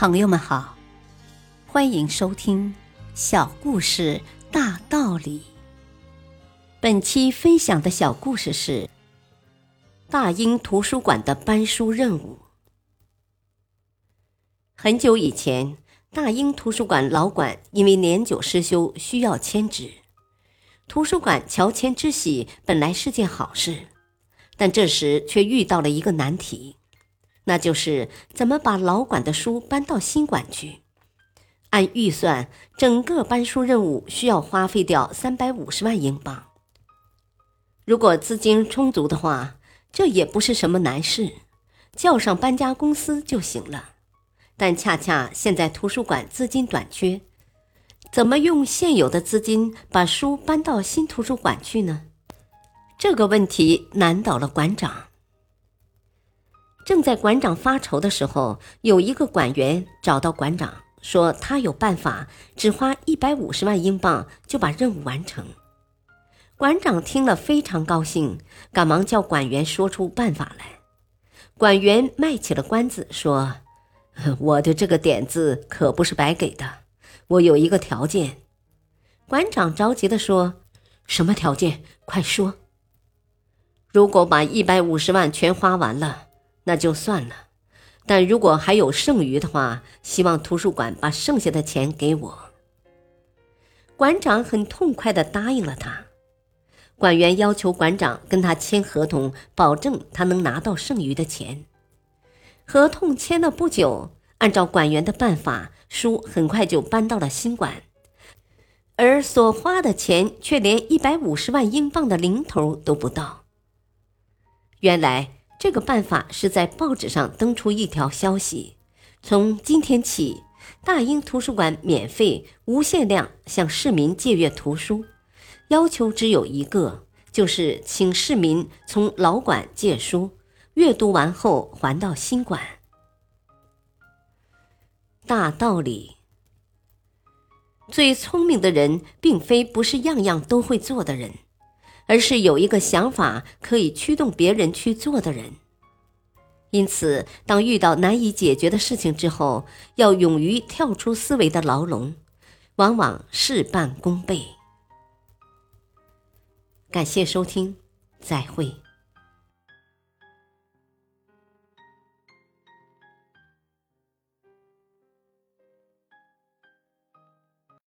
朋友们好，欢迎收听《小故事大道理》。本期分享的小故事是大英图书馆的搬书任务。很久以前，大英图书馆老馆因为年久失修，需要迁址。图书馆乔迁之喜本来是件好事，但这时却遇到了一个难题。那就是怎么把老馆的书搬到新馆去？按预算，整个搬书任务需要花费掉三百五十万英镑。如果资金充足的话，这也不是什么难事，叫上搬家公司就行了。但恰恰现在图书馆资金短缺，怎么用现有的资金把书搬到新图书馆去呢？这个问题难倒了馆长。正在馆长发愁的时候，有一个馆员找到馆长，说他有办法，只花一百五十万英镑就把任务完成。馆长听了非常高兴，赶忙叫馆员说出办法来。馆员卖起了关子，说：“我的这个点子可不是白给的，我有一个条件。”馆长着急地说：“什么条件？快说！如果把一百五十万全花完了。”那就算了，但如果还有剩余的话，希望图书馆把剩下的钱给我。馆长很痛快的答应了他。馆员要求馆长跟他签合同，保证他能拿到剩余的钱。合同签了不久，按照馆员的办法，书很快就搬到了新馆，而所花的钱却连一百五十万英镑的零头都不到。原来。这个办法是在报纸上登出一条消息：从今天起，大英图书馆免费、无限量向市民借阅图书，要求只有一个，就是请市民从老馆借书，阅读完后还到新馆。大道理，最聪明的人，并非不是样样都会做的人。而是有一个想法可以驱动别人去做的人。因此，当遇到难以解决的事情之后，要勇于跳出思维的牢笼，往往事半功倍。感谢收听，再会。